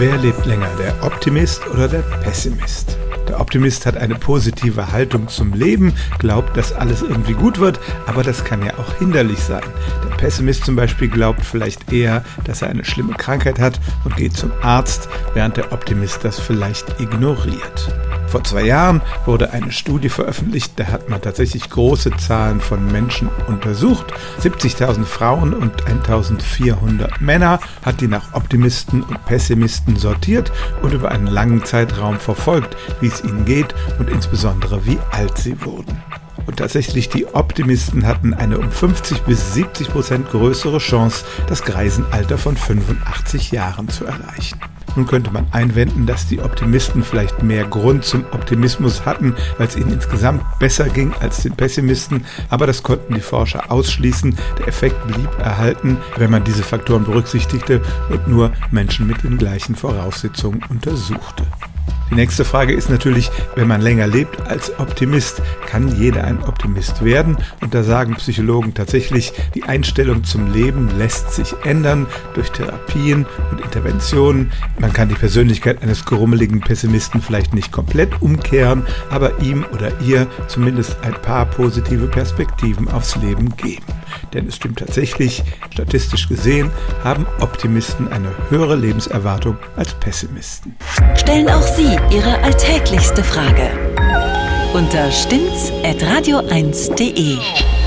Wer lebt länger, der Optimist oder der Pessimist? Der Optimist hat eine positive Haltung zum Leben, glaubt, dass alles irgendwie gut wird, aber das kann ja auch hinderlich sein. Der Pessimist zum Beispiel glaubt vielleicht eher, dass er eine schlimme Krankheit hat und geht zum Arzt, während der Optimist das vielleicht ignoriert. Vor zwei Jahren wurde eine Studie veröffentlicht, da hat man tatsächlich große Zahlen von Menschen untersucht. 70.000 Frauen und 1.400 Männer hat die nach Optimisten und Pessimisten sortiert und über einen langen Zeitraum verfolgt, wie es ihnen geht und insbesondere wie alt sie wurden. Und tatsächlich, die Optimisten hatten eine um 50 bis 70 Prozent größere Chance, das Greisenalter von 85 Jahren zu erreichen. Nun könnte man einwenden, dass die Optimisten vielleicht mehr Grund zum Optimismus hatten, weil es ihnen insgesamt besser ging als den Pessimisten, aber das konnten die Forscher ausschließen. Der Effekt blieb erhalten, wenn man diese Faktoren berücksichtigte und nur Menschen mit den gleichen Voraussetzungen untersuchte. Die nächste Frage ist natürlich, wenn man länger lebt als Optimist, kann jeder ein Optimist werden? Und da sagen Psychologen tatsächlich, die Einstellung zum Leben lässt sich ändern durch Therapien und Interventionen. Man kann die Persönlichkeit eines gerummeligen Pessimisten vielleicht nicht komplett umkehren, aber ihm oder ihr zumindest ein paar positive Perspektiven aufs Leben geben. Denn es stimmt tatsächlich, statistisch gesehen haben Optimisten eine höhere Lebenserwartung als Pessimisten. Stellen auch Sie Ihre alltäglichste Frage unter stimmt's at radio1.de.